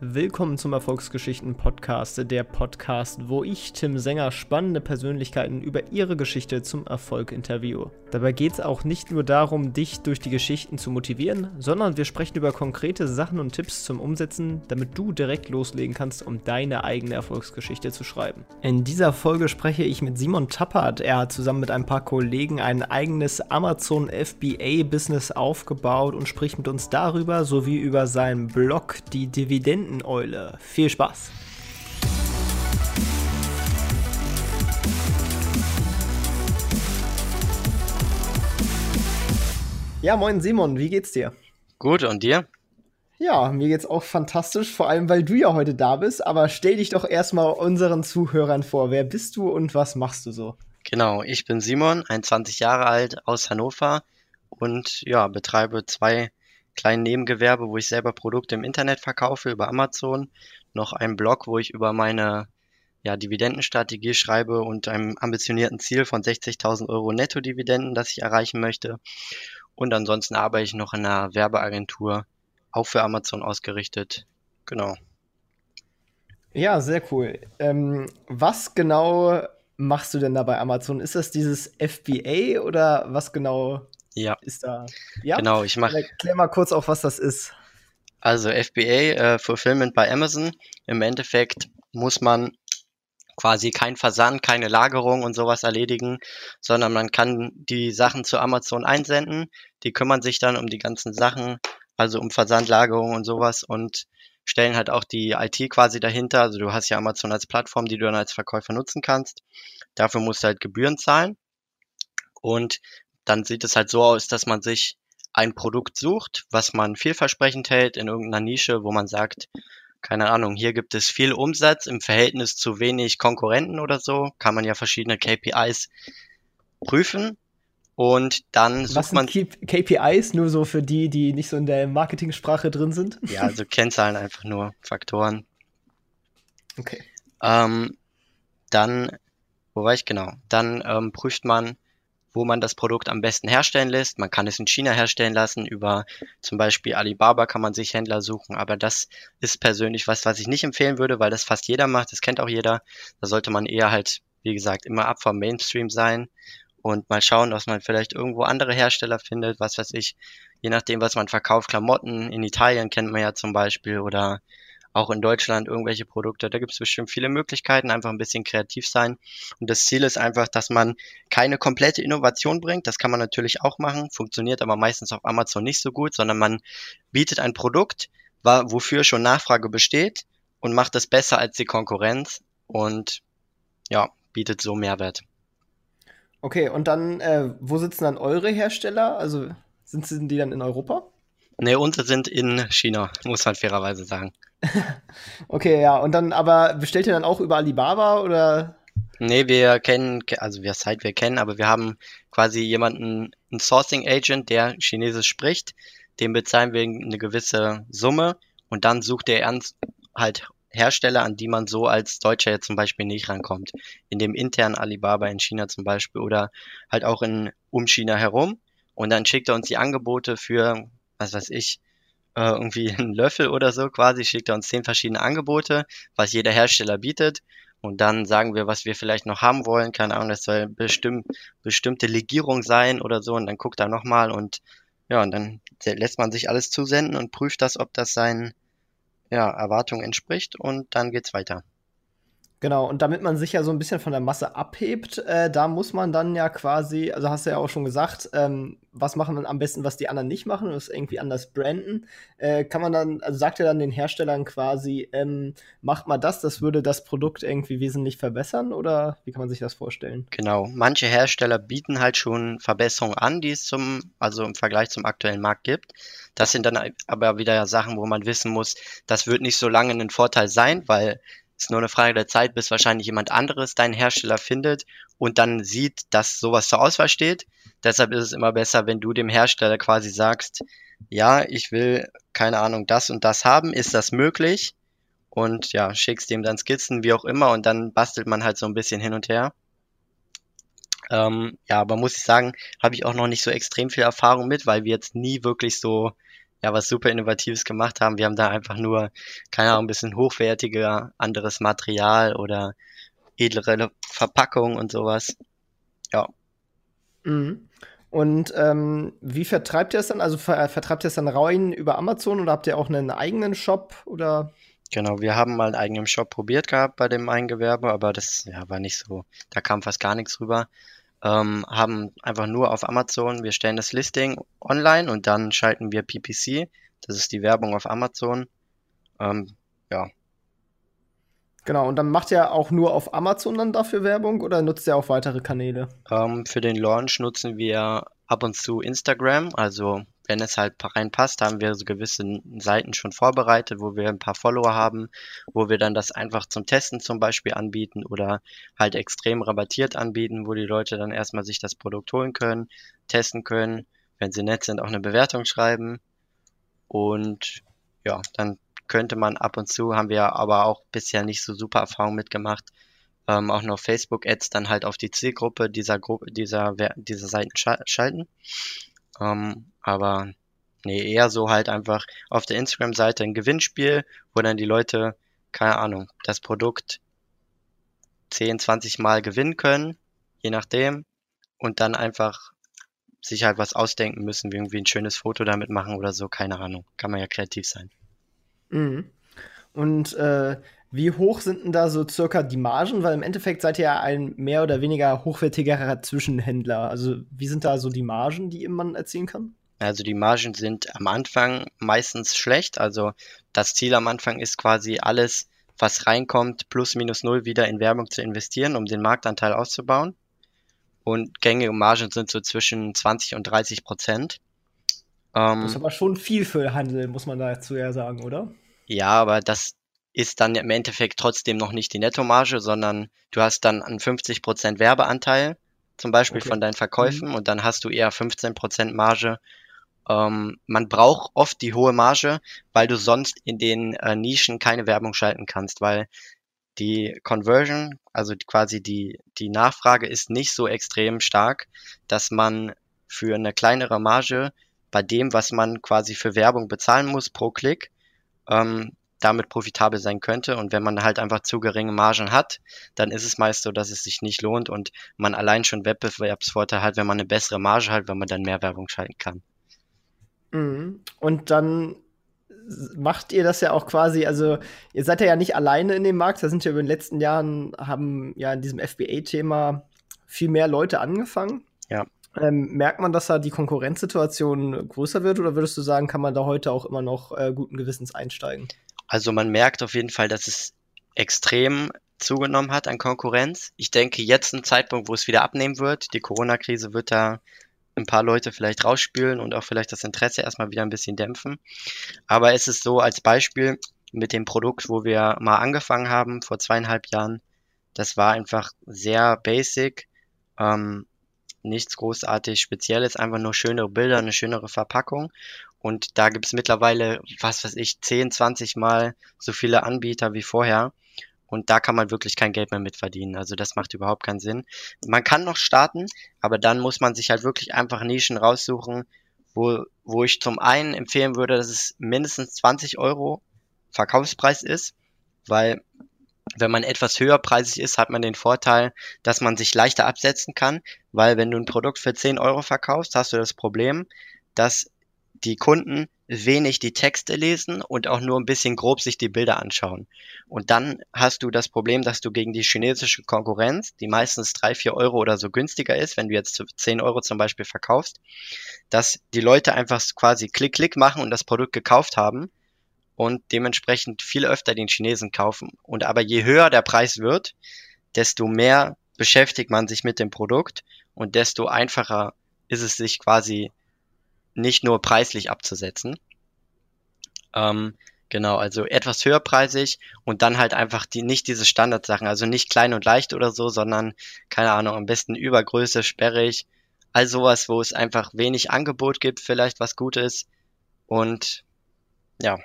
Willkommen zum Erfolgsgeschichten Podcast, der Podcast, wo ich, Tim Sänger, spannende Persönlichkeiten über ihre Geschichte zum Erfolg interviewe. Dabei geht es auch nicht nur darum, dich durch die Geschichten zu motivieren, sondern wir sprechen über konkrete Sachen und Tipps zum Umsetzen, damit du direkt loslegen kannst, um deine eigene Erfolgsgeschichte zu schreiben. In dieser Folge spreche ich mit Simon Tappert. Er hat zusammen mit ein paar Kollegen ein eigenes Amazon FBA-Business aufgebaut und spricht mit uns darüber sowie über seinen Blog, die Dividenden Tinteneule. Viel Spaß! Ja, moin Simon, wie geht's dir? Gut, und dir? Ja, mir geht's auch fantastisch, vor allem weil du ja heute da bist. Aber stell dich doch erstmal unseren Zuhörern vor. Wer bist du und was machst du so? Genau, ich bin Simon, 21 Jahre alt, aus Hannover und ja, betreibe zwei kleinen Nebengewerbe, wo ich selber Produkte im Internet verkaufe über Amazon, noch einen Blog, wo ich über meine ja, Dividendenstrategie schreibe und einem ambitionierten Ziel von 60.000 Euro Netto-Dividenden, das ich erreichen möchte. Und ansonsten arbeite ich noch in einer Werbeagentur, auch für Amazon ausgerichtet. Genau. Ja, sehr cool. Ähm, was genau machst du denn da bei Amazon? Ist das dieses FBA oder was genau ja. Ist da. Ja, genau. Ich mache. Erklär mal kurz auch, was das ist. Also FBA, äh, Fulfillment bei Amazon. Im Endeffekt muss man quasi kein Versand, keine Lagerung und sowas erledigen, sondern man kann die Sachen zu Amazon einsenden. Die kümmern sich dann um die ganzen Sachen, also um Versand, Lagerung und sowas und stellen halt auch die IT quasi dahinter. Also du hast ja Amazon als Plattform, die du dann als Verkäufer nutzen kannst. Dafür musst du halt Gebühren zahlen. Und dann sieht es halt so aus, dass man sich ein Produkt sucht, was man vielversprechend hält in irgendeiner Nische, wo man sagt, keine Ahnung, hier gibt es viel Umsatz im Verhältnis zu wenig Konkurrenten oder so, kann man ja verschiedene KPIs prüfen und dann sucht Was man KPIs nur so für die, die nicht so in der Marketingsprache drin sind. Ja, also Kennzahlen einfach nur Faktoren. Okay. Ähm, dann, wo war ich genau? Dann ähm, prüft man wo man das Produkt am besten herstellen lässt. Man kann es in China herstellen lassen, über zum Beispiel Alibaba kann man sich Händler suchen, aber das ist persönlich was, was ich nicht empfehlen würde, weil das fast jeder macht, das kennt auch jeder. Da sollte man eher halt, wie gesagt, immer ab vom Mainstream sein und mal schauen, dass man vielleicht irgendwo andere Hersteller findet, was weiß ich, je nachdem, was man verkauft, Klamotten, in Italien kennt man ja zum Beispiel oder auch in Deutschland irgendwelche Produkte. Da gibt es bestimmt viele Möglichkeiten, einfach ein bisschen kreativ sein. Und das Ziel ist einfach, dass man keine komplette Innovation bringt. Das kann man natürlich auch machen, funktioniert aber meistens auf Amazon nicht so gut, sondern man bietet ein Produkt, wofür schon Nachfrage besteht und macht es besser als die Konkurrenz und ja, bietet so Mehrwert. Okay, und dann, äh, wo sitzen dann eure Hersteller? Also sind die dann in Europa? Ne, unsere sind in China, muss man fairerweise sagen. okay, ja, und dann, aber bestellt ihr dann auch über Alibaba oder? Nee, wir kennen, also wir seit wir kennen, aber wir haben quasi jemanden, einen Sourcing Agent, der Chinesisch spricht, dem bezahlen wir eine gewisse Summe und dann sucht er ernst halt Hersteller, an die man so als Deutscher jetzt zum Beispiel nicht rankommt. In dem internen Alibaba in China zum Beispiel oder halt auch in um China herum. Und dann schickt er uns die Angebote für was weiß ich, äh, irgendwie einen Löffel oder so quasi, schickt er uns zehn verschiedene Angebote, was jeder Hersteller bietet. Und dann sagen wir, was wir vielleicht noch haben wollen. Keine Ahnung, das soll bestimmt, bestimmte Legierung sein oder so. Und dann guckt er nochmal und ja, und dann lässt man sich alles zusenden und prüft das, ob das seinen ja, Erwartungen entspricht und dann geht's weiter. Genau, und damit man sich ja so ein bisschen von der Masse abhebt, äh, da muss man dann ja quasi, also hast du ja auch schon gesagt, ähm, was machen wir am besten, was die anderen nicht machen, das irgendwie anders branden. Äh, kann man dann, also sagt ihr dann den Herstellern quasi, ähm, macht mal das, das würde das Produkt irgendwie wesentlich verbessern oder wie kann man sich das vorstellen? Genau, manche Hersteller bieten halt schon Verbesserungen an, die es zum, also im Vergleich zum aktuellen Markt gibt. Das sind dann aber wieder Sachen, wo man wissen muss, das wird nicht so lange ein Vorteil sein, weil ist nur eine Frage der Zeit, bis wahrscheinlich jemand anderes deinen Hersteller findet und dann sieht, dass sowas zur Auswahl steht. Deshalb ist es immer besser, wenn du dem Hersteller quasi sagst, ja, ich will, keine Ahnung, das und das haben, ist das möglich? Und ja, schickst dem dann Skizzen, wie auch immer, und dann bastelt man halt so ein bisschen hin und her. Ähm, ja, aber muss ich sagen, habe ich auch noch nicht so extrem viel Erfahrung mit, weil wir jetzt nie wirklich so ja was super Innovatives gemacht haben. Wir haben da einfach nur, keine Ahnung, ein bisschen hochwertiger, anderes Material oder edlere Verpackung und sowas. Ja. Mhm. Und ähm, wie vertreibt ihr es dann? Also ver vertreibt ihr es dann rein über Amazon oder habt ihr auch einen eigenen Shop oder? Genau, wir haben mal einen eigenen Shop probiert gehabt bei dem einen Gewerbe, aber das ja, war nicht so, da kam fast gar nichts rüber. Ähm, haben einfach nur auf Amazon, wir stellen das Listing online und dann schalten wir PPC, das ist die Werbung auf Amazon. Ähm, ja, Genau, und dann macht ihr auch nur auf Amazon dann dafür Werbung oder nutzt ihr auch weitere Kanäle? Ähm, für den Launch nutzen wir ab und zu Instagram. Also wenn es halt reinpasst, haben wir so gewisse Seiten schon vorbereitet, wo wir ein paar Follower haben, wo wir dann das einfach zum Testen zum Beispiel anbieten oder halt extrem rabattiert anbieten, wo die Leute dann erstmal sich das Produkt holen können, testen können, wenn sie nett sind, auch eine Bewertung schreiben. Und ja, dann könnte man ab und zu, haben wir aber auch bisher nicht so super Erfahrung mitgemacht, ähm, auch noch Facebook-Ads dann halt auf die Zielgruppe dieser Gruppe, dieser, dieser Seiten schalten. Ähm, aber nee, eher so halt einfach auf der Instagram-Seite ein Gewinnspiel, wo dann die Leute, keine Ahnung, das Produkt 10, 20 Mal gewinnen können, je nachdem, und dann einfach sich halt was ausdenken müssen, wie irgendwie ein schönes Foto damit machen oder so, keine Ahnung. Kann man ja kreativ sein. Mhm. Und äh, wie hoch sind denn da so circa die Margen? Weil im Endeffekt seid ihr ja ein mehr oder weniger hochwertigerer Zwischenhändler. Also wie sind da so die Margen, die man erzielen kann? Also die Margen sind am Anfang meistens schlecht. Also das Ziel am Anfang ist quasi alles, was reinkommt, plus minus null wieder in Werbung zu investieren, um den Marktanteil auszubauen. Und gängige Margen sind so zwischen 20 und 30 Prozent. Ähm, das ist aber schon viel für Handel, muss man dazu ja sagen, oder? Ja, aber das ist dann im Endeffekt trotzdem noch nicht die Nettomarge, sondern du hast dann einen 50% Werbeanteil, zum Beispiel okay. von deinen Verkäufen, mhm. und dann hast du eher 15% Marge. Ähm, man braucht oft die hohe Marge, weil du sonst in den äh, Nischen keine Werbung schalten kannst, weil die Conversion, also quasi die, die Nachfrage ist nicht so extrem stark, dass man für eine kleinere Marge bei dem, was man quasi für Werbung bezahlen muss pro Klick, ähm, damit profitabel sein könnte. Und wenn man halt einfach zu geringe Margen hat, dann ist es meist so, dass es sich nicht lohnt und man allein schon Wettbewerbsvorteil hat, wenn man eine bessere Marge hat, wenn man dann mehr Werbung schalten kann. Mhm. Und dann macht ihr das ja auch quasi, also ihr seid ja nicht alleine in dem Markt, da sind ja über den letzten Jahren, haben ja in diesem FBA-Thema viel mehr Leute angefangen. Ja. Ähm, merkt man, dass da die Konkurrenzsituation größer wird oder würdest du sagen, kann man da heute auch immer noch äh, guten Gewissens einsteigen? Also man merkt auf jeden Fall, dass es extrem zugenommen hat an Konkurrenz. Ich denke, jetzt ein Zeitpunkt, wo es wieder abnehmen wird. Die Corona-Krise wird da ein paar Leute vielleicht rausspülen und auch vielleicht das Interesse erstmal wieder ein bisschen dämpfen. Aber es ist so als Beispiel mit dem Produkt, wo wir mal angefangen haben vor zweieinhalb Jahren. Das war einfach sehr basic. Ähm, nichts großartig Spezielles, einfach nur schönere Bilder, eine schönere Verpackung. Und da gibt's mittlerweile, was weiß ich, 10, 20 Mal so viele Anbieter wie vorher. Und da kann man wirklich kein Geld mehr mit verdienen. Also das macht überhaupt keinen Sinn. Man kann noch starten, aber dann muss man sich halt wirklich einfach Nischen raussuchen, wo, wo ich zum einen empfehlen würde, dass es mindestens 20 Euro Verkaufspreis ist, weil wenn man etwas höherpreisig ist, hat man den Vorteil, dass man sich leichter absetzen kann, weil wenn du ein Produkt für 10 Euro verkaufst, hast du das Problem, dass die Kunden wenig die Texte lesen und auch nur ein bisschen grob sich die Bilder anschauen. Und dann hast du das Problem, dass du gegen die chinesische Konkurrenz, die meistens drei, vier Euro oder so günstiger ist, wenn du jetzt 10 Euro zum Beispiel verkaufst, dass die Leute einfach quasi Klick, Klick machen und das Produkt gekauft haben und dementsprechend viel öfter den Chinesen kaufen. Und aber je höher der Preis wird, desto mehr beschäftigt man sich mit dem Produkt und desto einfacher ist es sich quasi nicht nur preislich abzusetzen. Ähm, genau, also etwas höherpreisig und dann halt einfach die, nicht diese Standardsachen, also nicht klein und leicht oder so, sondern, keine Ahnung, am besten Übergröße, sperrig, all sowas, wo es einfach wenig Angebot gibt, vielleicht was Gutes und ja,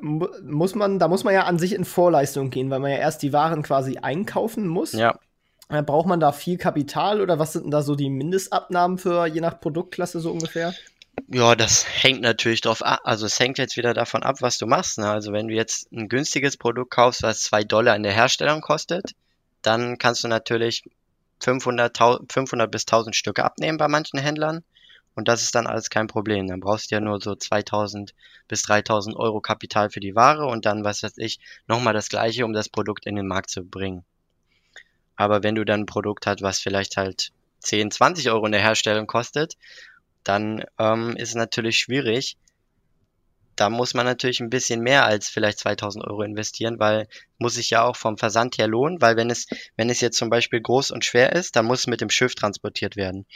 muss man, da muss man ja an sich in Vorleistung gehen, weil man ja erst die Waren quasi einkaufen muss. Ja. Äh, braucht man da viel Kapital oder was sind denn da so die Mindestabnahmen für je nach Produktklasse so ungefähr? Ja, das hängt natürlich drauf ab. Also es hängt jetzt wieder davon ab, was du machst. Ne? Also wenn du jetzt ein günstiges Produkt kaufst, was zwei Dollar in der Herstellung kostet, dann kannst du natürlich 500, 500 bis 1000 Stücke abnehmen bei manchen Händlern. Und das ist dann alles kein Problem. Dann brauchst du ja nur so 2000 bis 3000 Euro Kapital für die Ware und dann, was weiß ich, nochmal das gleiche, um das Produkt in den Markt zu bringen. Aber wenn du dann ein Produkt hast, was vielleicht halt 10, 20 Euro in der Herstellung kostet, dann ähm, ist es natürlich schwierig. Da muss man natürlich ein bisschen mehr als vielleicht 2000 Euro investieren, weil muss sich ja auch vom Versand her lohnen, weil wenn es, wenn es jetzt zum Beispiel groß und schwer ist, dann muss es mit dem Schiff transportiert werden.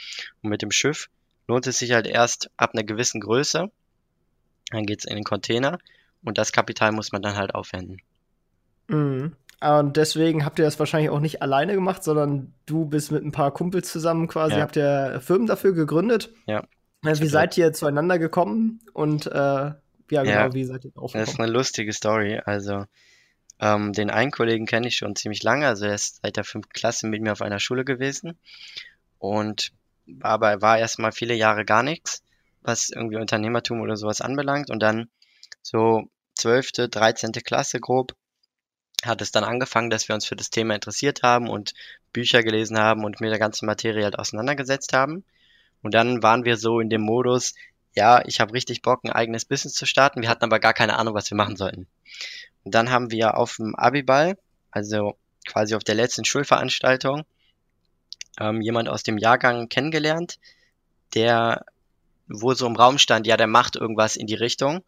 Und mit dem Schiff lohnt es sich halt erst ab einer gewissen Größe. Dann geht's in den Container und das Kapital muss man dann halt aufwenden. Mhm. Und deswegen habt ihr das wahrscheinlich auch nicht alleine gemacht, sondern du bist mit ein paar Kumpels zusammen quasi, ja. habt ihr Firmen dafür gegründet. Ja. Wie seid ihr zueinander gekommen und äh, ja, genau, ja, wie seid ihr drauf Das ist eine lustige Story. Also, ähm, den einen Kollegen kenne ich schon ziemlich lange, also er ist seit der fünften Klasse mit mir auf einer Schule gewesen und aber war erstmal viele Jahre gar nichts, was irgendwie Unternehmertum oder sowas anbelangt und dann so zwölfte, dreizehnte Klasse grob hat es dann angefangen, dass wir uns für das Thema interessiert haben und Bücher gelesen haben und mit der ganzen Materie halt auseinandergesetzt haben. Und dann waren wir so in dem Modus, ja, ich habe richtig Bock, ein eigenes Business zu starten. Wir hatten aber gar keine Ahnung, was wir machen sollten. Und dann haben wir auf dem Abiball, also quasi auf der letzten Schulveranstaltung, ähm, jemand aus dem Jahrgang kennengelernt, der, wo so im Raum stand, ja, der macht irgendwas in die Richtung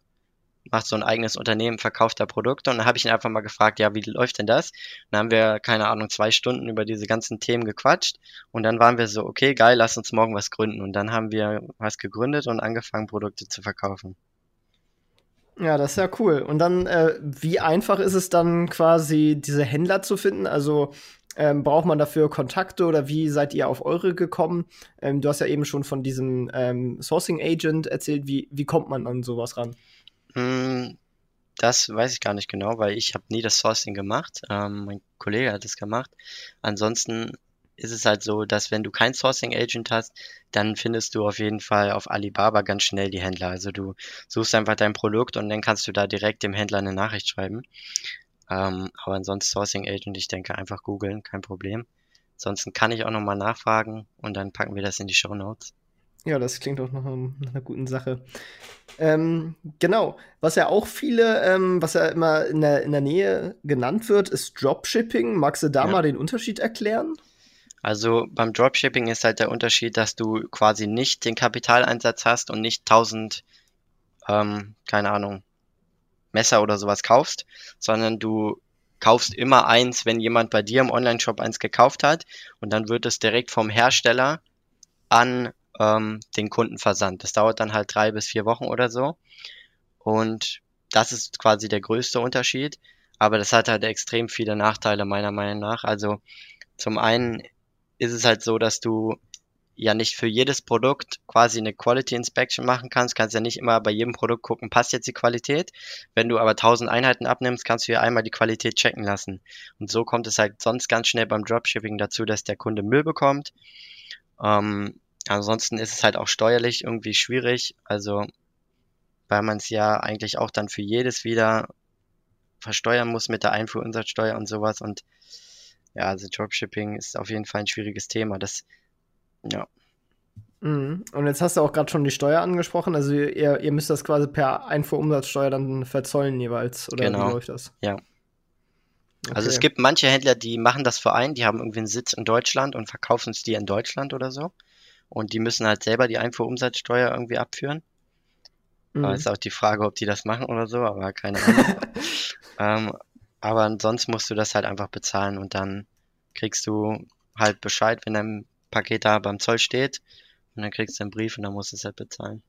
macht so ein eigenes Unternehmen, verkauft da Produkte und dann habe ich ihn einfach mal gefragt, ja, wie läuft denn das? Und dann haben wir, keine Ahnung, zwei Stunden über diese ganzen Themen gequatscht und dann waren wir so, okay, geil, lass uns morgen was gründen und dann haben wir was gegründet und angefangen, Produkte zu verkaufen. Ja, das ist ja cool. Und dann, äh, wie einfach ist es dann quasi, diese Händler zu finden? Also ähm, braucht man dafür Kontakte oder wie seid ihr auf eure gekommen? Ähm, du hast ja eben schon von diesem ähm, Sourcing Agent erzählt. Wie, wie kommt man an sowas ran? Hm, das weiß ich gar nicht genau, weil ich habe nie das Sourcing gemacht. Ähm, mein Kollege hat es gemacht. Ansonsten ist es halt so, dass wenn du kein Sourcing Agent hast, dann findest du auf jeden Fall auf Alibaba ganz schnell die Händler. Also du suchst einfach dein Produkt und dann kannst du da direkt dem Händler eine Nachricht schreiben. Ähm, aber ansonsten Sourcing Agent, ich denke einfach googeln, kein Problem. Ansonsten kann ich auch nochmal nachfragen und dann packen wir das in die Show Notes. Ja, das klingt auch nach, einem, nach einer guten Sache. Ähm, genau, was ja auch viele, ähm, was ja immer in der, in der Nähe genannt wird, ist Dropshipping. Magst du da ja. mal den Unterschied erklären? Also beim Dropshipping ist halt der Unterschied, dass du quasi nicht den Kapitaleinsatz hast und nicht 1000, ähm, keine Ahnung, Messer oder sowas kaufst, sondern du kaufst immer eins, wenn jemand bei dir im Online-Shop eins gekauft hat und dann wird es direkt vom Hersteller an ähm, den Kunden versandt. Das dauert dann halt drei bis vier Wochen oder so. Und das ist quasi der größte Unterschied. Aber das hat halt extrem viele Nachteile meiner Meinung nach. Also zum einen ist es halt so, dass du ja nicht für jedes Produkt quasi eine Quality Inspection machen kannst. Kannst ja nicht immer bei jedem Produkt gucken, passt jetzt die Qualität. Wenn du aber 1000 Einheiten abnimmst, kannst du ja einmal die Qualität checken lassen. Und so kommt es halt sonst ganz schnell beim Dropshipping dazu, dass der Kunde Müll bekommt. Ähm, Ansonsten ist es halt auch steuerlich irgendwie schwierig, also weil man es ja eigentlich auch dann für jedes wieder versteuern muss mit der Einfuhrumsatzsteuer und sowas und ja, also Dropshipping ist auf jeden Fall ein schwieriges Thema. Das, ja. Mhm. Und jetzt hast du auch gerade schon die Steuer angesprochen. Also ihr, ihr müsst das quasi per Einfuhrumsatzsteuer dann verzollen jeweils, oder genau. wie läuft das? Ja. Okay. Also es gibt manche Händler, die machen das für einen, die haben irgendwie einen Sitz in Deutschland und verkaufen es dir in Deutschland oder so und die müssen halt selber die Einfuhrumsatzsteuer irgendwie abführen. Mhm. Aber ist auch die Frage, ob die das machen oder so, aber keine Ahnung. ähm, aber sonst musst du das halt einfach bezahlen und dann kriegst du halt Bescheid, wenn dein Paket da beim Zoll steht und dann kriegst du einen Brief und dann musst du es halt bezahlen.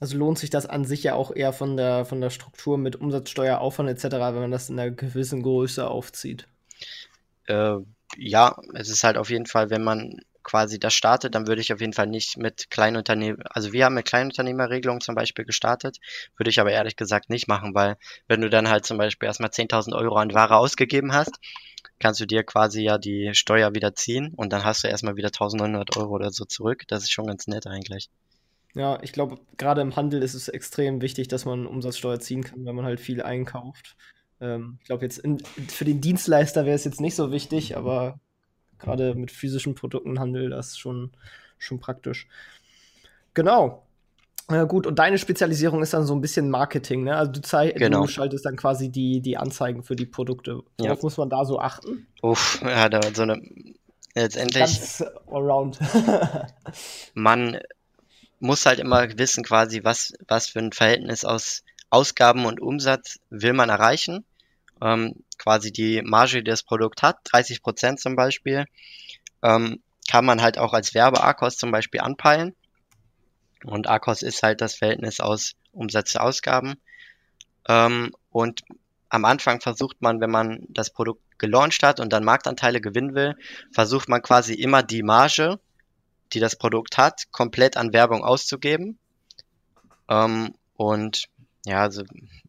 Also lohnt sich das an sich ja auch eher von der, von der Struktur mit Umsatzsteueraufwand etc., wenn man das in einer gewissen Größe aufzieht. Äh, ja, es ist halt auf jeden Fall, wenn man quasi das startet, dann würde ich auf jeden Fall nicht mit Kleinunternehmen, also wir haben mit Kleinunternehmerregelung zum Beispiel gestartet, würde ich aber ehrlich gesagt nicht machen, weil wenn du dann halt zum Beispiel erstmal 10.000 Euro an Ware ausgegeben hast, kannst du dir quasi ja die Steuer wieder ziehen und dann hast du erstmal wieder 1.900 Euro oder so zurück. Das ist schon ganz nett eigentlich. Ja, ich glaube, gerade im Handel ist es extrem wichtig, dass man Umsatzsteuer ziehen kann, wenn man halt viel einkauft. Ähm, ich glaube, jetzt in, für den Dienstleister wäre es jetzt nicht so wichtig, aber gerade mit physischen Produkten Handel, das ist schon, schon praktisch. Genau. Äh, gut, und deine Spezialisierung ist dann so ein bisschen Marketing, ne? Also du, genau. du schaltest dann quasi die, die Anzeigen für die Produkte. Worauf ja. muss man da so achten? Uff, ja, da so eine letztendlich. Ganz around. man muss halt immer wissen, quasi, was, was für ein Verhältnis aus Ausgaben und Umsatz will man erreichen. Ähm, quasi die Marge, die das Produkt hat, 30 Prozent zum Beispiel, ähm, kann man halt auch als Werbe-Akos zum Beispiel anpeilen. Und Akos ist halt das Verhältnis aus Umsatz zu Ausgaben. Ähm, und am Anfang versucht man, wenn man das Produkt gelauncht hat und dann Marktanteile gewinnen will, versucht man quasi immer die Marge, die das Produkt hat, komplett an Werbung auszugeben. Ähm, und ja, also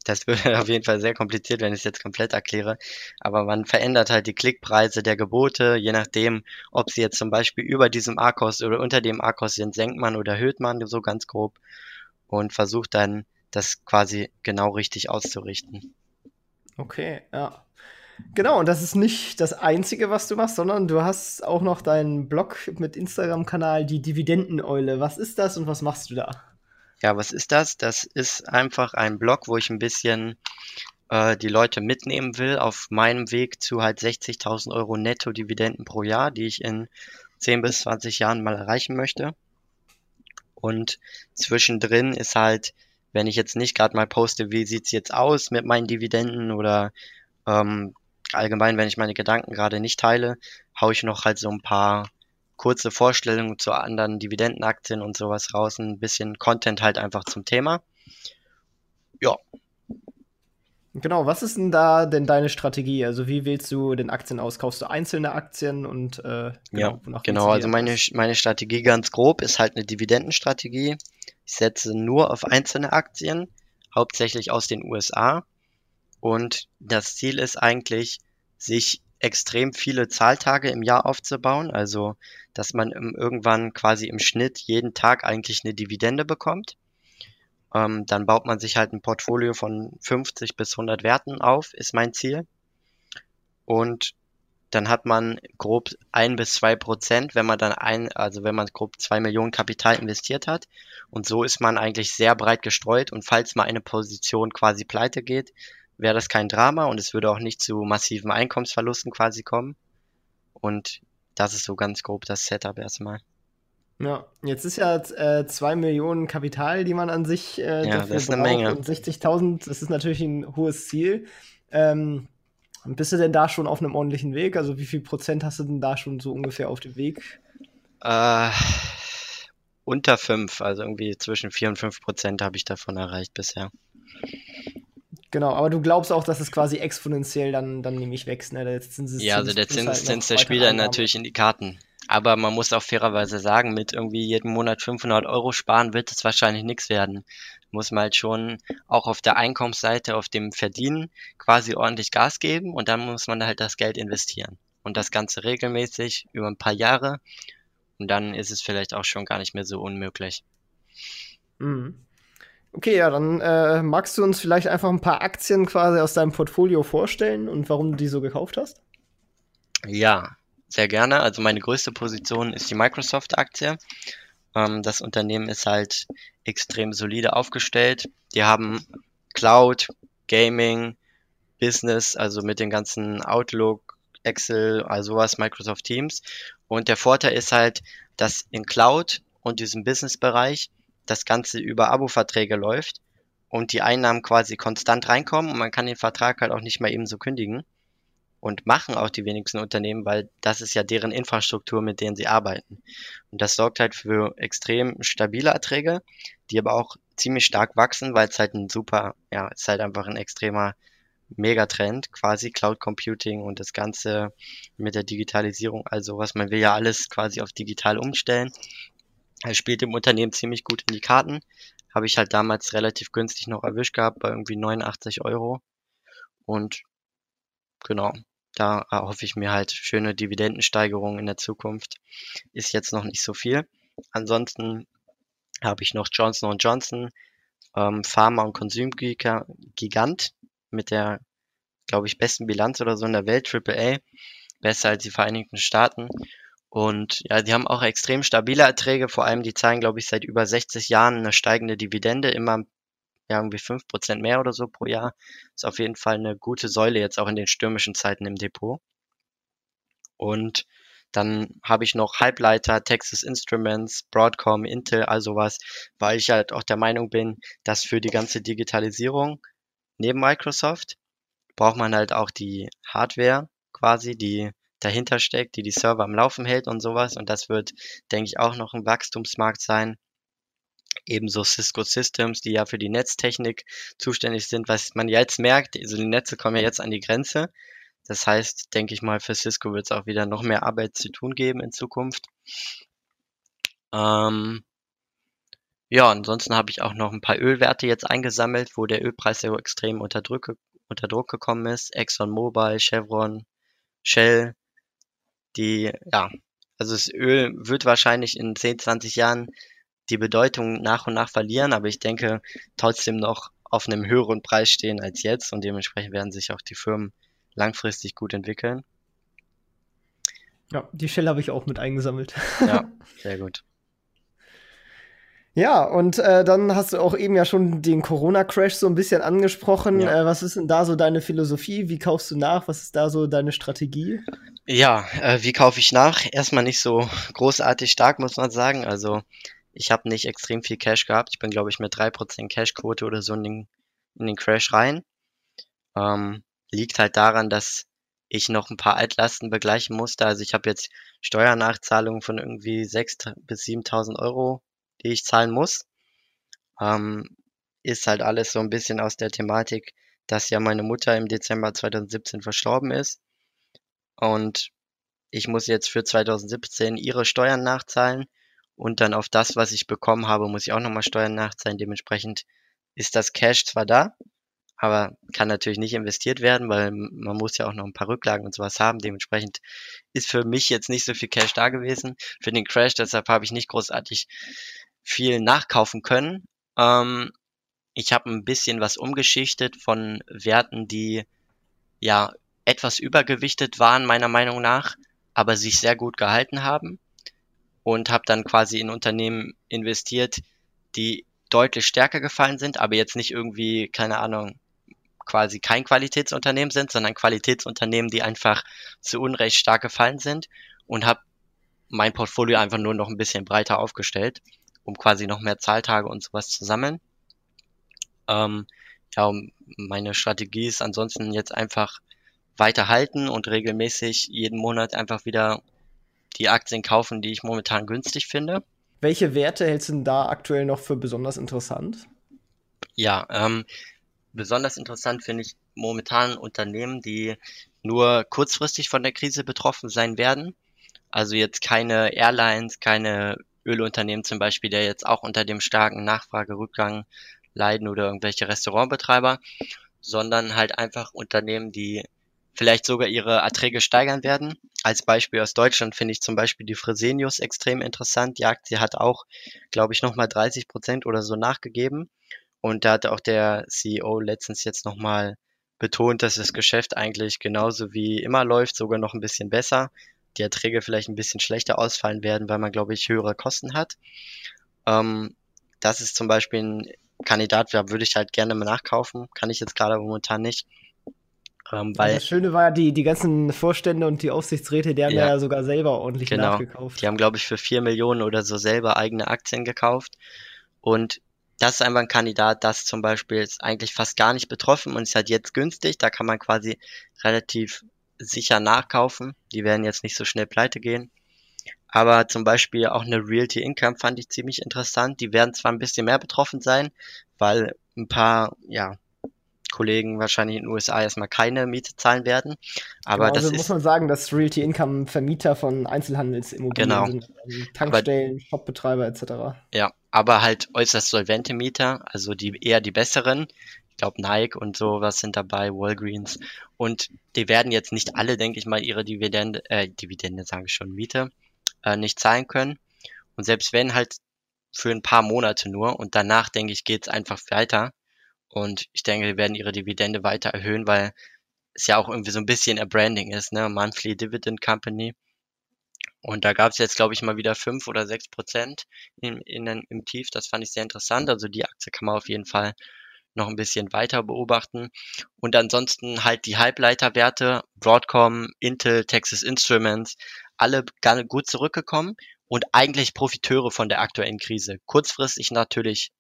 das wird auf jeden Fall sehr kompliziert, wenn ich es jetzt komplett erkläre. Aber man verändert halt die Klickpreise der Gebote, je nachdem, ob sie jetzt zum Beispiel über diesem ARCOS oder unter dem ARCOS sind, senkt man oder erhöht man so ganz grob und versucht dann das quasi genau richtig auszurichten. Okay, ja. Genau, und das ist nicht das Einzige, was du machst, sondern du hast auch noch deinen Blog mit Instagram-Kanal, die Dividendeneule. Was ist das und was machst du da? Ja, was ist das? Das ist einfach ein Blog, wo ich ein bisschen äh, die Leute mitnehmen will auf meinem Weg zu halt 60.000 Euro Netto-Dividenden pro Jahr, die ich in 10 bis 20 Jahren mal erreichen möchte. Und zwischendrin ist halt, wenn ich jetzt nicht gerade mal poste, wie sieht's jetzt aus mit meinen Dividenden oder ähm, allgemein, wenn ich meine Gedanken gerade nicht teile, haue ich noch halt so ein paar kurze Vorstellungen zu anderen Dividendenaktien und sowas raus, ein bisschen Content halt einfach zum Thema. Ja. Genau, was ist denn da denn deine Strategie? Also wie wählst du den Aktien aus? Kaufst du einzelne Aktien und äh, genau, ja, genau. Also meine, meine Strategie ganz grob ist halt eine Dividendenstrategie. Ich setze nur auf einzelne Aktien, hauptsächlich aus den USA. Und das Ziel ist eigentlich, sich extrem viele Zahltage im Jahr aufzubauen, also dass man irgendwann quasi im Schnitt jeden Tag eigentlich eine Dividende bekommt. Ähm, dann baut man sich halt ein Portfolio von 50 bis 100 Werten auf, ist mein Ziel. Und dann hat man grob ein bis zwei Prozent, wenn man dann ein, also wenn man grob zwei Millionen Kapital investiert hat. Und so ist man eigentlich sehr breit gestreut. Und falls mal eine Position quasi pleite geht, wäre das kein Drama und es würde auch nicht zu massiven Einkommensverlusten quasi kommen. Und das ist so ganz grob das Setup erstmal. Ja, jetzt ist ja äh, zwei Millionen Kapital, die man an sich äh, ja, dafür das ist eine Menge. Und 60.000, das ist natürlich ein hohes Ziel. Ähm, bist du denn da schon auf einem ordentlichen Weg? Also wie viel Prozent hast du denn da schon so ungefähr auf dem Weg? Äh, unter fünf, also irgendwie zwischen vier und fünf Prozent habe ich davon erreicht bisher. Genau, aber du glaubst auch, dass es quasi exponentiell dann, dann nämlich wächst, ne? Der Zinszins ja, also der Zinseszins, halt der spielt dann natürlich in die Karten. Aber man muss auch fairerweise sagen, mit irgendwie jedem Monat 500 Euro sparen wird es wahrscheinlich nichts werden. Muss man halt schon auch auf der Einkommensseite, auf dem Verdienen quasi ordentlich Gas geben und dann muss man halt das Geld investieren. Und das Ganze regelmäßig über ein paar Jahre. Und dann ist es vielleicht auch schon gar nicht mehr so unmöglich. Mhm. Okay, ja, dann äh, magst du uns vielleicht einfach ein paar Aktien quasi aus deinem Portfolio vorstellen und warum du die so gekauft hast? Ja, sehr gerne. Also meine größte Position ist die Microsoft-Aktie. Ähm, das Unternehmen ist halt extrem solide aufgestellt. Die haben Cloud, Gaming, Business, also mit den ganzen Outlook, Excel, also was, Microsoft Teams. Und der Vorteil ist halt, dass in Cloud und diesem Business-Bereich das Ganze über Abo-Verträge läuft und die Einnahmen quasi konstant reinkommen und man kann den Vertrag halt auch nicht mal eben so kündigen. Und machen auch die wenigsten Unternehmen, weil das ist ja deren Infrastruktur, mit denen sie arbeiten. Und das sorgt halt für extrem stabile Erträge, die aber auch ziemlich stark wachsen, weil es halt ein super, ja, es ist halt einfach ein extremer Megatrend, quasi Cloud Computing und das Ganze mit der Digitalisierung, also was man will ja alles quasi auf digital umstellen. Er spielt dem Unternehmen ziemlich gut in die Karten. Habe ich halt damals relativ günstig noch erwischt gehabt, bei irgendwie 89 Euro. Und genau, da hoffe ich mir halt schöne Dividendensteigerungen in der Zukunft. Ist jetzt noch nicht so viel. Ansonsten habe ich noch Johnson Johnson, ähm, Pharma- und Konsumgigant mit der, glaube ich, besten Bilanz oder so in der Welt, AAA, besser als die Vereinigten Staaten. Und ja, die haben auch extrem stabile Erträge, vor allem die zahlen, glaube ich, seit über 60 Jahren eine steigende Dividende, immer ja, irgendwie 5% mehr oder so pro Jahr. Ist auf jeden Fall eine gute Säule jetzt auch in den stürmischen Zeiten im Depot. Und dann habe ich noch Halbleiter, Texas Instruments, Broadcom, Intel, also was, weil ich halt auch der Meinung bin, dass für die ganze Digitalisierung neben Microsoft braucht man halt auch die Hardware quasi, die dahinter steckt, die die Server am Laufen hält und sowas. Und das wird, denke ich, auch noch ein Wachstumsmarkt sein. Ebenso Cisco Systems, die ja für die Netztechnik zuständig sind, was man jetzt merkt, also die Netze kommen ja jetzt an die Grenze. Das heißt, denke ich mal, für Cisco wird es auch wieder noch mehr Arbeit zu tun geben in Zukunft. Ähm, ja, ansonsten habe ich auch noch ein paar Ölwerte jetzt eingesammelt, wo der Ölpreis sehr extrem unter Druck, unter Druck gekommen ist. ExxonMobil, Chevron, Shell, die, ja, also das Öl wird wahrscheinlich in 10, 20 Jahren die Bedeutung nach und nach verlieren, aber ich denke trotzdem noch auf einem höheren Preis stehen als jetzt und dementsprechend werden sich auch die Firmen langfristig gut entwickeln. Ja, die Shell habe ich auch mit eingesammelt. Ja, sehr gut. Ja, und äh, dann hast du auch eben ja schon den Corona-Crash so ein bisschen angesprochen. Ja. Äh, was ist denn da so deine Philosophie? Wie kaufst du nach? Was ist da so deine Strategie? Ja, äh, wie kaufe ich nach? Erstmal nicht so großartig stark, muss man sagen. Also ich habe nicht extrem viel Cash gehabt. Ich bin, glaube ich, mit 3% Cash-Quote oder so in den, in den Crash rein. Ähm, liegt halt daran, dass ich noch ein paar Altlasten begleichen musste. Also ich habe jetzt Steuernachzahlungen von irgendwie 6.000 bis 7.000 Euro, die ich zahlen muss. Ähm, ist halt alles so ein bisschen aus der Thematik, dass ja meine Mutter im Dezember 2017 verstorben ist. Und ich muss jetzt für 2017 ihre Steuern nachzahlen und dann auf das, was ich bekommen habe, muss ich auch nochmal Steuern nachzahlen. Dementsprechend ist das Cash zwar da, aber kann natürlich nicht investiert werden, weil man muss ja auch noch ein paar Rücklagen und sowas haben. Dementsprechend ist für mich jetzt nicht so viel Cash da gewesen für den Crash, deshalb habe ich nicht großartig viel nachkaufen können. Ähm, ich habe ein bisschen was umgeschichtet von Werten, die ja etwas übergewichtet waren, meiner Meinung nach, aber sich sehr gut gehalten haben und habe dann quasi in Unternehmen investiert, die deutlich stärker gefallen sind, aber jetzt nicht irgendwie, keine Ahnung, quasi kein Qualitätsunternehmen sind, sondern Qualitätsunternehmen, die einfach zu Unrecht stark gefallen sind und habe mein Portfolio einfach nur noch ein bisschen breiter aufgestellt, um quasi noch mehr Zahltage und sowas zu sammeln. Ähm, ja, meine Strategie ist ansonsten jetzt einfach weiter halten und regelmäßig jeden Monat einfach wieder die Aktien kaufen, die ich momentan günstig finde. Welche Werte hältst du denn da aktuell noch für besonders interessant? Ja, ähm, Besonders interessant finde ich momentan Unternehmen, die nur kurzfristig von der Krise betroffen sein werden. Also jetzt keine Airlines, keine Ölunternehmen zum Beispiel, der jetzt auch unter dem starken Nachfragerückgang leiden oder irgendwelche Restaurantbetreiber, sondern halt einfach Unternehmen, die vielleicht sogar ihre Erträge steigern werden. Als Beispiel aus Deutschland finde ich zum Beispiel die Fresenius extrem interessant. Die Aktie hat auch, glaube ich, nochmal 30 Prozent oder so nachgegeben. Und da hat auch der CEO letztens jetzt nochmal betont, dass das Geschäft eigentlich genauso wie immer läuft, sogar noch ein bisschen besser. Die Erträge vielleicht ein bisschen schlechter ausfallen werden, weil man, glaube ich, höhere Kosten hat. Ähm, das ist zum Beispiel ein Kandidat, da würde ich halt gerne mal nachkaufen. Kann ich jetzt gerade momentan nicht. Ähm, weil, das Schöne war ja, die, die ganzen Vorstände und die Aufsichtsräte, die haben ja, ja sogar selber ordentlich genau, nachgekauft. Die haben, glaube ich, für vier Millionen oder so selber eigene Aktien gekauft. Und das ist einfach ein Kandidat, das zum Beispiel ist eigentlich fast gar nicht betroffen und ist halt jetzt günstig. Da kann man quasi relativ sicher nachkaufen. Die werden jetzt nicht so schnell pleite gehen. Aber zum Beispiel auch eine Realty Income fand ich ziemlich interessant. Die werden zwar ein bisschen mehr betroffen sein, weil ein paar, ja, Kollegen wahrscheinlich in den USA erstmal keine Miete zahlen werden. Aber genau, das also ist, muss man sagen, dass Realty Income Vermieter von Einzelhandelsimmobilien genau. sind. Also Tankstellen, Shopbetreiber etc. Ja, aber halt äußerst solvente Mieter, also die eher die besseren. Ich glaube Nike und sowas sind dabei, Walgreens. Und die werden jetzt nicht alle, denke ich mal, ihre Dividende, äh, Dividende sage ich schon, Miete, äh, nicht zahlen können. Und selbst wenn halt für ein paar Monate nur und danach, denke ich, geht es einfach weiter. Und ich denke, wir werden ihre Dividende weiter erhöhen, weil es ja auch irgendwie so ein bisschen ein Branding ist, ne? Monthly Dividend Company. Und da gab es jetzt, glaube ich, mal wieder fünf oder sechs Prozent in, in, im Tief. Das fand ich sehr interessant. Also die Aktie kann man auf jeden Fall noch ein bisschen weiter beobachten. Und ansonsten halt die Halbleiterwerte, Broadcom, Intel, Texas Instruments, alle gut zurückgekommen und eigentlich Profiteure von der aktuellen Krise. Kurzfristig natürlich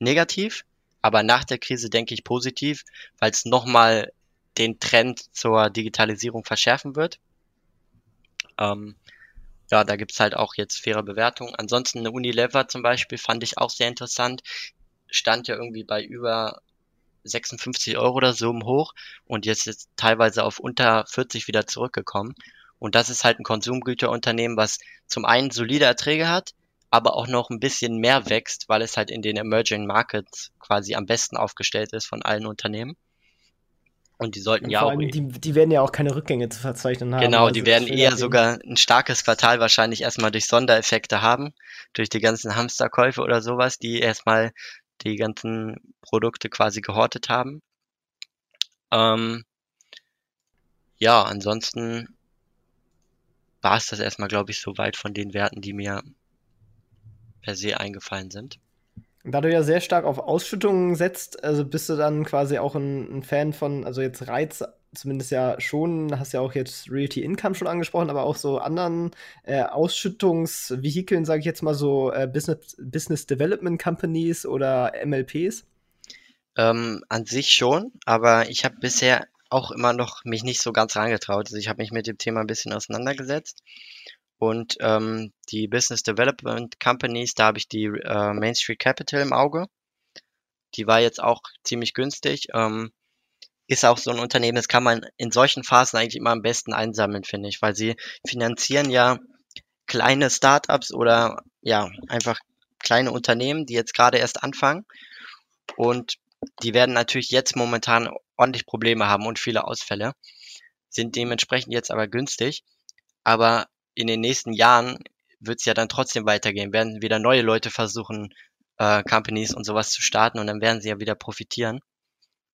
negativ, aber nach der Krise denke ich positiv, weil es nochmal den Trend zur Digitalisierung verschärfen wird. Ähm, ja, da gibt's halt auch jetzt faire Bewertungen. Ansonsten eine Unilever zum Beispiel fand ich auch sehr interessant. Stand ja irgendwie bei über 56 Euro oder so im Hoch und jetzt ist teilweise auf unter 40 wieder zurückgekommen. Und das ist halt ein Konsumgüterunternehmen, was zum einen solide Erträge hat, aber auch noch ein bisschen mehr wächst, weil es halt in den Emerging Markets quasi am besten aufgestellt ist von allen Unternehmen. Und die sollten und ja auch. Allem, die, die werden ja auch keine Rückgänge zu verzeichnen haben. Genau, also die werden eher sogar ein starkes Quartal wahrscheinlich erstmal durch Sondereffekte haben, durch die ganzen Hamsterkäufe oder sowas, die erstmal die ganzen Produkte quasi gehortet haben. Ähm, ja, ansonsten war es das erstmal, glaube ich, soweit von den Werten, die mir per se eingefallen sind. Da du ja sehr stark auf Ausschüttungen setzt, also bist du dann quasi auch ein, ein, Fan von, also jetzt Reiz zumindest ja schon, hast ja auch jetzt Realty Income schon angesprochen, aber auch so anderen äh, Ausschüttungsvehikeln, sage ich jetzt mal so äh, Business, Business Development Companies oder MLPs? Ähm, an sich schon, aber ich habe bisher auch immer noch mich nicht so ganz reingetraut. Also ich habe mich mit dem Thema ein bisschen auseinandergesetzt und ähm, die Business Development Companies, da habe ich die äh, Main Street Capital im Auge. Die war jetzt auch ziemlich günstig. Ähm, ist auch so ein Unternehmen, das kann man in solchen Phasen eigentlich immer am besten einsammeln, finde ich, weil sie finanzieren ja kleine Startups oder ja, einfach kleine Unternehmen, die jetzt gerade erst anfangen. Und die werden natürlich jetzt momentan ordentlich Probleme haben und viele Ausfälle, sind dementsprechend jetzt aber günstig. Aber in den nächsten Jahren wird es ja dann trotzdem weitergehen, werden wieder neue Leute versuchen, äh, Companies und sowas zu starten und dann werden sie ja wieder profitieren.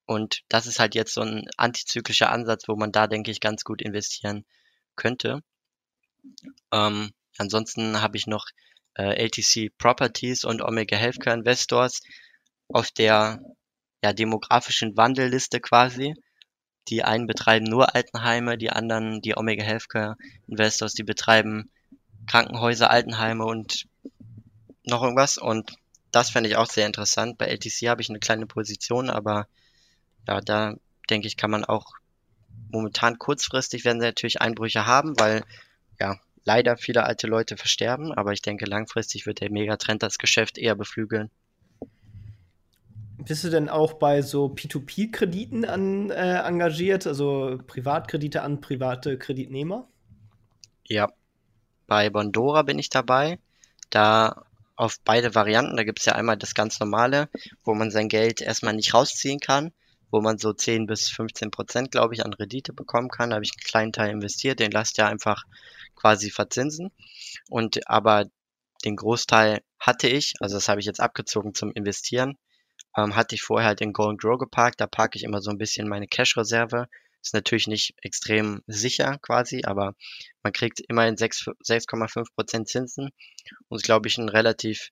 Und das ist halt jetzt so ein antizyklischer Ansatz, wo man da, denke ich, ganz gut investieren könnte. Ähm, ansonsten habe ich noch äh, LTC Properties und Omega Healthcare Investors auf der ja, demografischen Wandelliste quasi. Die einen betreiben nur Altenheime, die anderen, die Omega Healthcare Investors, die betreiben Krankenhäuser, Altenheime und noch irgendwas. Und das fände ich auch sehr interessant. Bei LTC habe ich eine kleine Position, aber ja, da denke ich, kann man auch momentan kurzfristig werden sie natürlich Einbrüche haben, weil ja leider viele alte Leute versterben, aber ich denke langfristig wird der Megatrend das Geschäft eher beflügeln. Bist du denn auch bei so P2P-Krediten an, äh, engagiert, also Privatkredite an private Kreditnehmer? Ja, bei Bondora bin ich dabei. Da auf beide Varianten, da gibt es ja einmal das ganz normale, wo man sein Geld erstmal nicht rausziehen kann, wo man so 10 bis 15 Prozent, glaube ich, an Rendite bekommen kann. Da habe ich einen kleinen Teil investiert, den lasst ihr einfach quasi verzinsen. Und aber den Großteil hatte ich, also das habe ich jetzt abgezogen zum Investieren ähm, hatte ich vorher halt in Golden Grow geparkt. Da parke ich immer so ein bisschen meine Cash-Reserve. Ist natürlich nicht extrem sicher quasi, aber man kriegt immerhin 6,5% Zinsen und ist, glaube ich, ein relativ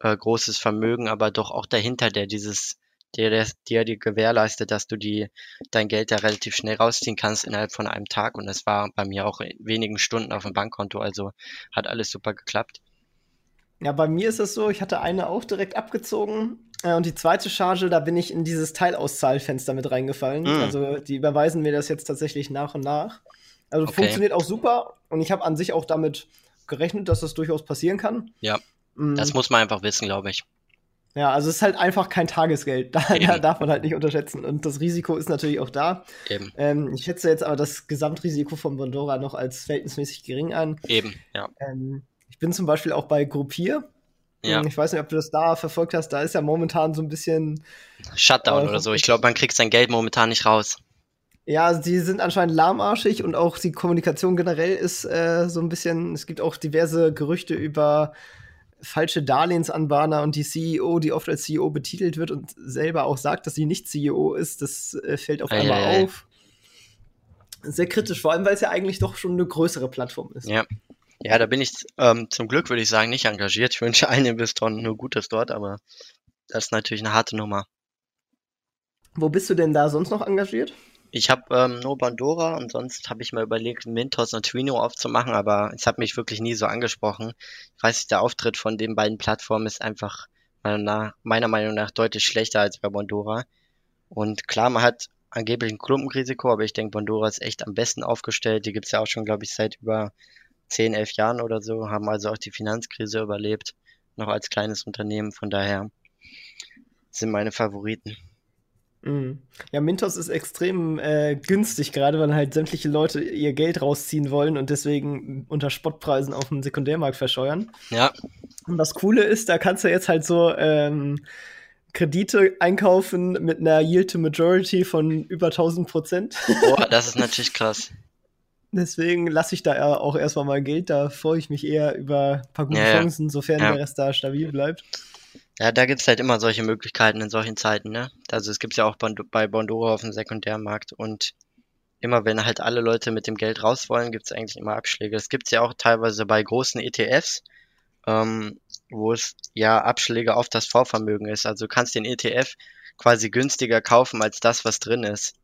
äh, großes Vermögen, aber doch auch dahinter, der dieses, der, der, der dir gewährleistet, dass du die, dein Geld da relativ schnell rausziehen kannst innerhalb von einem Tag. Und das war bei mir auch in wenigen Stunden auf dem Bankkonto, also hat alles super geklappt. Ja, bei mir ist es so, ich hatte eine auch direkt abgezogen und die zweite Charge, da bin ich in dieses Teilauszahlfenster mit reingefallen. Mm. Also die überweisen mir das jetzt tatsächlich nach und nach. Also okay. funktioniert auch super und ich habe an sich auch damit gerechnet, dass das durchaus passieren kann. Ja, mm. das muss man einfach wissen, glaube ich. Ja, also es ist halt einfach kein Tagesgeld. Da, da, darf man halt nicht unterschätzen. Und das Risiko ist natürlich auch da. Eben. Ähm, ich schätze jetzt aber das Gesamtrisiko von Bondora noch als verhältnismäßig gering an. Eben, ja. Ähm, ich bin zum Beispiel auch bei Gruppier. Ja. Hm, ich weiß nicht, ob du das da verfolgt hast. Da ist ja momentan so ein bisschen. Shutdown äh, oder so. Ich glaube, man kriegt sein Geld momentan nicht raus. Ja, sie sind anscheinend lahmarschig und auch die Kommunikation generell ist äh, so ein bisschen. Es gibt auch diverse Gerüchte über falsche Darlehensanbahner und die CEO, die oft als CEO betitelt wird und selber auch sagt, dass sie nicht CEO ist, das äh, fällt auf einmal Eieiei. auf. Sehr kritisch, vor allem weil es ja eigentlich doch schon eine größere Plattform ist. Ja. Ja, da bin ich ähm, zum Glück, würde ich sagen, nicht engagiert. Ich wünsche allen Investoren nur Gutes dort, aber das ist natürlich eine harte Nummer. Wo bist du denn da sonst noch engagiert? Ich habe ähm, nur Bandora und sonst habe ich mal überlegt, Mintos und Twino aufzumachen, aber es hat mich wirklich nie so angesprochen. Ich weiß nicht, der Auftritt von den beiden Plattformen ist einfach meiner, Meinung nach deutlich schlechter als bei Bondora. Und klar, man hat angeblich ein Klumpenrisiko, aber ich denke, Bondora ist echt am besten aufgestellt. Die gibt's ja auch schon, glaube ich, seit über 10, 11 Jahren oder so, haben also auch die Finanzkrise überlebt, noch als kleines Unternehmen. Von daher sind meine Favoriten. Mhm. Ja, Mintos ist extrem äh, günstig, gerade weil halt sämtliche Leute ihr Geld rausziehen wollen und deswegen unter Spottpreisen auf dem Sekundärmarkt verscheuern. Ja, Und das Coole ist, da kannst du jetzt halt so ähm, Kredite einkaufen mit einer Yield to Majority von über 1000 Prozent. boah, das ist natürlich krass. Deswegen lasse ich da ja auch erstmal mal Geld. Da freue ich mich eher über ein paar gute Ja. Chancen, sofern Ja. der Rest da stabil bleibt. Ja, da gibt's halt immer solche Möglichkeiten in solchen Zeiten, ne? Also es gibt's ja auch bei Bondora auf dem Sekundärmarkt und immer wenn halt alle Leute mit dem Geld raus wollen, gibt's eigentlich immer Abschläge. Das gibt's ja auch teilweise bei großen ETFs, ähm, wo es ja Abschläge auf das Vorvermögen ist. Also du kannst den ETF quasi günstiger kaufen als das, was drin ist.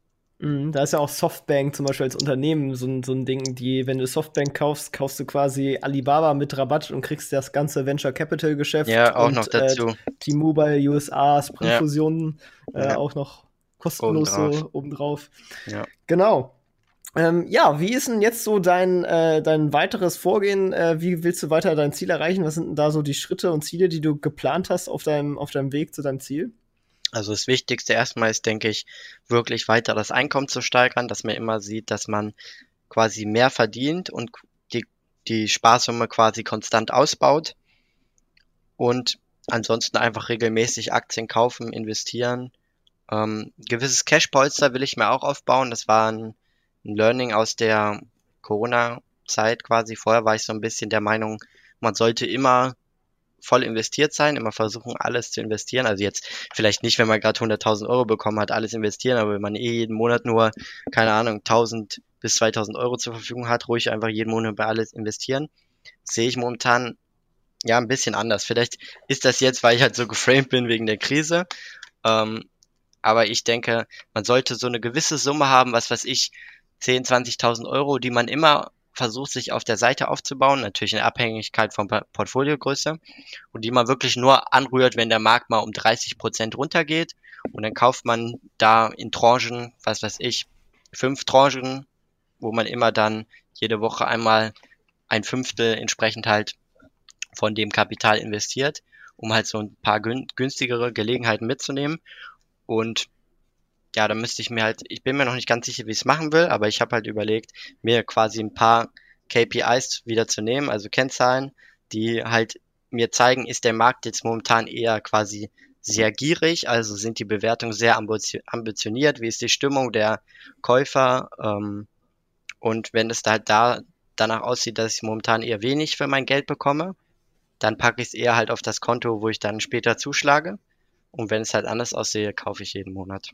Mhm, da ist ja auch Softbank zum Beispiel als Unternehmen so ein, so ein Ding, die, wenn du Softbank kaufst, kaufst du quasi Alibaba mit Rabatt und kriegst das ganze Venture Capital Geschäft. Ja, auch und, noch dazu. Äh, T-Mobile, USA, Spring-Fusionen äh, Ja. auch noch kostenlos Obendrauf. so obendrauf. Ja. Genau. Ähm, ja, wie ist denn jetzt so dein, äh, dein weiteres Vorgehen? Äh, wie willst du weiter dein Ziel erreichen? Was sind denn da so die Schritte und Ziele, die du geplant hast auf deinem, auf deinem Weg zu deinem Ziel? Also das Wichtigste erstmal ist, denke ich, wirklich weiter das Einkommen zu steigern, dass man immer sieht, dass man quasi mehr verdient und die, die Sparsumme quasi konstant ausbaut und ansonsten einfach regelmäßig Aktien kaufen, investieren. Ähm, gewisses Cashpolster will ich mir auch aufbauen. Das war ein, ein Learning aus der Corona-Zeit quasi. Vorher war ich so ein bisschen der Meinung, man sollte immer voll investiert sein, immer versuchen, alles zu investieren. Also jetzt vielleicht nicht, wenn man gerade 100.000 Euro bekommen hat, alles investieren, aber wenn man eh jeden Monat nur, keine Ahnung, 1.000 bis 2.000 Euro zur Verfügung hat, ruhig einfach jeden Monat bei alles investieren, sehe ich momentan ja ein bisschen anders. Vielleicht ist das jetzt, weil ich halt so geframed bin wegen der Krise, ähm, aber ich denke, man sollte so eine gewisse Summe haben, was weiß ich, 10, 20.000 Euro, die man immer versucht, sich auf der Seite aufzubauen, natürlich in Abhängigkeit von Portfoliogröße und die man wirklich nur anrührt, wenn der Markt mal um 30 Prozent runtergeht und dann kauft man da in Tranchen, was weiß ich, fünf Tranchen, wo man immer dann jede Woche einmal ein Fünftel entsprechend halt von dem Kapital investiert, um halt so ein paar gün günstigere Gelegenheiten mitzunehmen. Und ja, da müsste ich mir halt, ich bin mir noch nicht ganz sicher, wie ich es machen will, aber ich habe halt überlegt, mir quasi ein paar KPIs wieder zu nehmen, also Kennzahlen, die halt mir zeigen, ist der Markt jetzt momentan eher quasi sehr gierig, also sind die Bewertungen sehr ambition- ambitioniert, wie ist die Stimmung der Käufer ähm, und wenn es da halt da danach aussieht, dass ich momentan eher wenig für mein Geld bekomme, dann packe ich es eher halt auf das Konto, wo ich dann später zuschlage und wenn es halt anders aussehe, kaufe ich jeden Monat.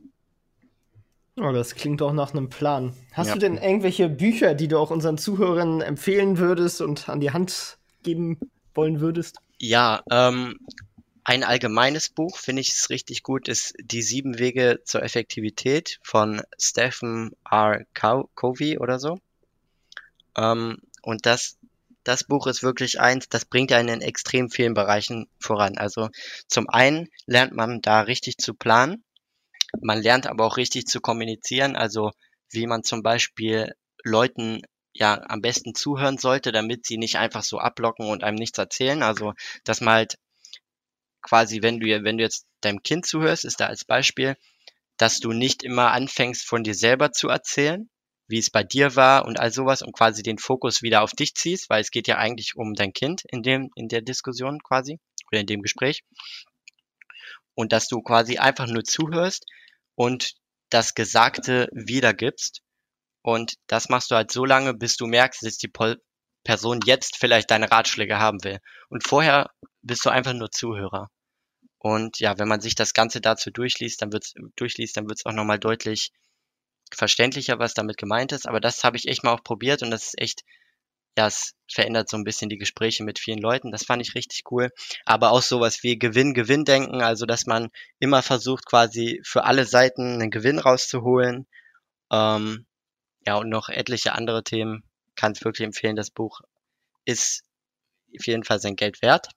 Oh, das klingt doch nach einem Plan. Hast Ja. du denn irgendwelche Bücher, die du auch unseren Zuhörern empfehlen würdest und an die Hand geben wollen würdest? Ja, ähm, ein allgemeines Buch, finde ich es richtig gut, ist Die sieben Wege zur Effektivität von Stephen R. Co- Covey oder so. Ähm, und das, das Buch ist wirklich eins, das bringt einen in extrem vielen Bereichen voran. Also zum einen lernt man da richtig zu planen. Man lernt aber auch richtig zu kommunizieren, also wie man zum Beispiel Leuten ja am besten zuhören sollte, damit sie nicht einfach so ablocken und einem nichts erzählen. Also, dass man halt quasi, wenn du, wenn du jetzt deinem Kind zuhörst, ist da als Beispiel, dass du nicht immer anfängst von dir selber zu erzählen, wie es bei dir war und all sowas und quasi den Fokus wieder auf dich ziehst, weil es geht ja eigentlich um dein Kind in dem, in der Diskussion quasi oder in dem Gespräch. Und dass du quasi einfach nur zuhörst und das Gesagte wiedergibst. Und das machst du halt so lange, bis du merkst, dass die Pol Person jetzt vielleicht deine Ratschläge haben will. Und vorher bist du einfach nur Zuhörer. Und ja, wenn man sich das Ganze dazu durchliest, dann wird's durchliest, dann wird's auch nochmal deutlich verständlicher, was damit gemeint ist. Aber das habe ich echt mal auch probiert und das ist echt, ja, es verändert so ein bisschen die Gespräche mit vielen Leuten. Das fand ich richtig cool. Aber auch sowas wie Gewinn-Gewinn-Denken, also dass man immer versucht, quasi für alle Seiten einen Gewinn rauszuholen. Ähm, ja, und noch etliche andere Themen. Kann es wirklich empfehlen. Das Buch ist auf jeden Fall sein Geld wert.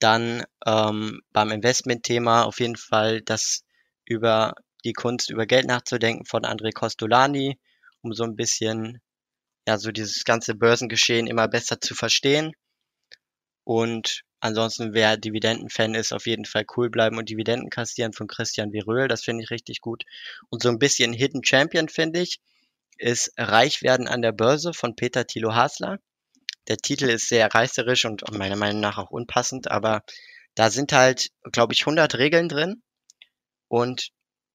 Dann ähm, beim Investment-Thema auf jeden Fall das über die Kunst über Geld nachzudenken von André Costolani, um so ein bisschen ja so dieses ganze Börsengeschehen immer besser zu verstehen. Und ansonsten, wer Dividendenfan ist, auf jeden Fall cool bleiben und Dividenden kassieren von Christian Viröl, das finde ich richtig gut. Und so ein bisschen Hidden Champion finde ich, ist Reich werden an der Börse von Peter Thilo Hasler. Der Titel ist sehr reißerisch und meiner Meinung nach auch unpassend, aber da sind halt, glaube ich, 100 Regeln drin und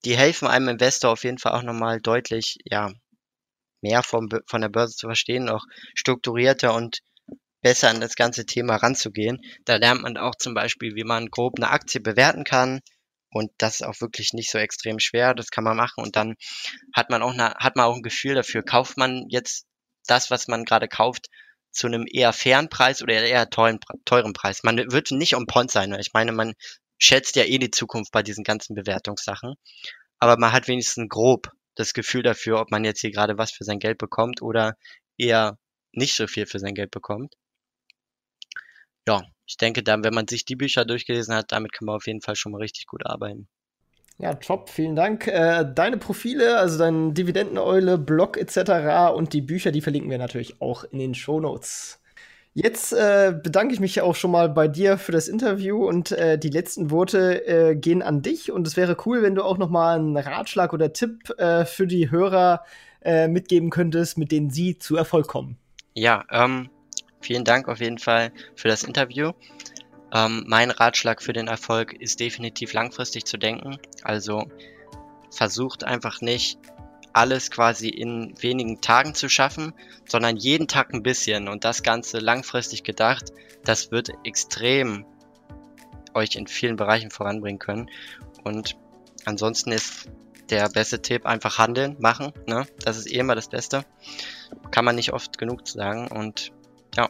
die helfen einem Investor auf jeden Fall auch nochmal deutlich, ja, mehr vom, von der Börse zu verstehen, auch strukturierter und besser an das ganze Thema ranzugehen. Da lernt man auch zum Beispiel, wie man grob eine Aktie bewerten kann. Und das ist auch wirklich nicht so extrem schwer. Das kann man machen. Und dann hat man auch, eine, hat man auch ein Gefühl dafür, kauft man jetzt das, was man gerade kauft, zu einem eher fairen Preis oder eher teuren, teuren Preis. Man wird nicht um Pont sein. Ich meine, man schätzt ja eh die Zukunft bei diesen ganzen Bewertungssachen. Aber man hat wenigstens grob das Gefühl dafür, ob man jetzt hier gerade was für sein Geld bekommt oder eher nicht so viel für sein Geld bekommt. Ja, ich denke dann, wenn man sich die Bücher durchgelesen hat, damit kann man auf jeden Fall schon mal richtig gut arbeiten. Ja, top, vielen Dank. Äh, deine Profile, also dein Dividendeneule, Blog etc. und die Bücher, die verlinken wir natürlich auch in den Shownotes. Jetzt äh, bedanke ich mich auch schon mal bei dir für das Interview und äh, die letzten Worte äh, gehen an dich und es wäre cool, wenn du auch noch mal einen Ratschlag oder Tipp äh, für die Hörer äh, mitgeben könntest, mit denen sie zu Erfolg kommen. Ja, ähm, vielen Dank auf jeden Fall für das Interview. Ähm, mein Ratschlag für den Erfolg ist definitiv langfristig zu denken. Also versucht einfach nicht alles quasi in wenigen Tagen zu schaffen, sondern jeden Tag ein bisschen und das Ganze langfristig gedacht, das wird extrem euch in vielen Bereichen voranbringen können. Und ansonsten ist der beste Tipp einfach handeln, machen. Ne? Das ist eh immer das Beste. Kann man nicht oft genug sagen. Und ja,